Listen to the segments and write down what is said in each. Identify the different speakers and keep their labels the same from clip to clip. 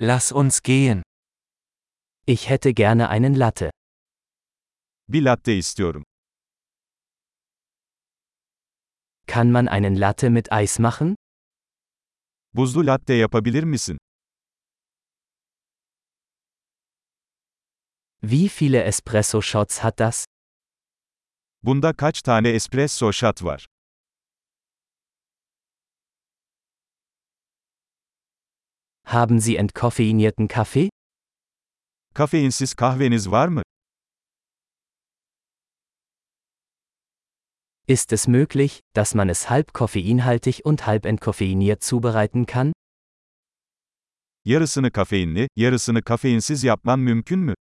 Speaker 1: Lass uns gehen.
Speaker 2: Ich hätte gerne einen Latte.
Speaker 3: Bir latte istiyorum.
Speaker 2: Kann man einen Latte mit Eis machen?
Speaker 3: Buzlu latte yapabilir misin?
Speaker 2: Wie viele Espresso-Shots hat das?
Speaker 3: Bunda kaç tane espresso shot var?
Speaker 2: Haben Sie entkoffeinierten Kaffee?
Speaker 3: Kafeinsiz kahveniz var mı?
Speaker 2: Ist es möglich, dass man es halb koffeinhaltig und halb entkoffeiniert zubereiten kann?
Speaker 3: Yarısını kafeinli, yarısını kafeinsiz yapman mümkün mü?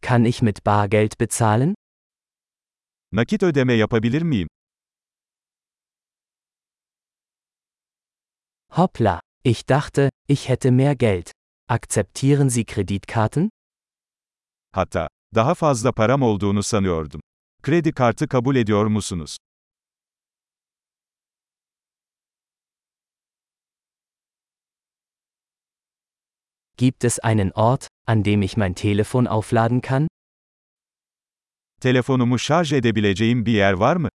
Speaker 2: Kann ich mit Bargeld bezahlen?
Speaker 3: Nakit ödeme yapabilir miyim?
Speaker 2: Hoppla, ich dachte, ich hätte mehr Geld. Akzeptieren Sie Kreditkarten?
Speaker 3: Hatta, daha fazla param olduğunu sanıyordum. Kredi kartı kabul ediyor musunuz?
Speaker 2: Gibt es einen Ort, an dem ich mein Telefon aufladen kann?
Speaker 3: Telefonumu şarj edebileceğim bir yer var mı?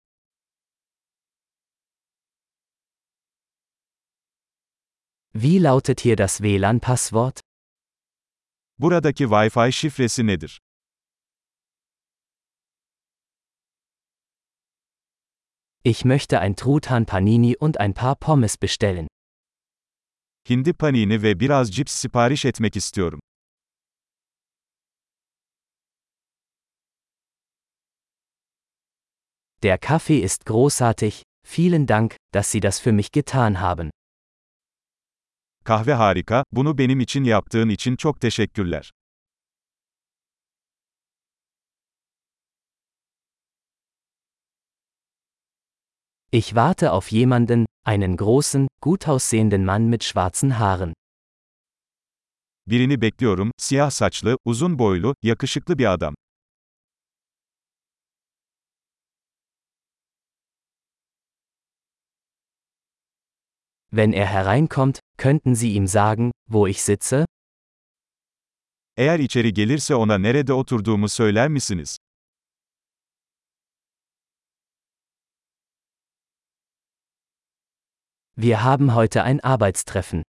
Speaker 2: Wie lautet hier das WLAN-Passwort?
Speaker 3: Buradaki Wi-Fi şifresi nedir?
Speaker 2: Ich möchte ein Truthahn Panini und ein paar Pommes bestellen.
Speaker 3: Hindi panini ve biraz cips sipariş etmek istiyorum.
Speaker 2: Der Kaffee ist großartig, vielen Dank, dass Sie das für mich getan haben.
Speaker 3: Kahve harika, bunu benim için yaptığın için çok teşekkürler.
Speaker 2: Ich warte auf jemanden, einen großen, gut aussehenden Mann mit schwarzen Haaren.
Speaker 3: Birini bekliyorum, siyah saçlı, uzun boylu, yakışıklı bir adam.
Speaker 2: Wenn er hereinkommt, könnten Sie ihm sagen, wo ich sitze?
Speaker 3: Eğer içeri gelirse ona nerede oturduğumu söyler misiniz?
Speaker 2: Wir haben heute ein Arbeitstreffen.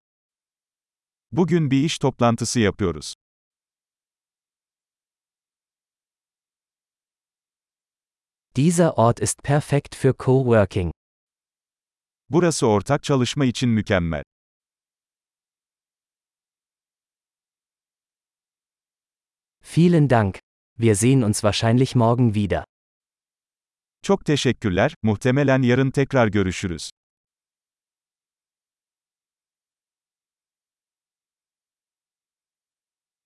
Speaker 3: Bugün bir iş toplantısı yapıyoruz.
Speaker 2: Dieser Ort ist perfekt für Coworking.
Speaker 3: Burası ortak çalışma için mükemmel.
Speaker 2: Vielen Dank. Wir sehen uns wahrscheinlich morgen wieder.
Speaker 3: Çok teşekkürler, muhtemelen yarın tekrar görüşürüz.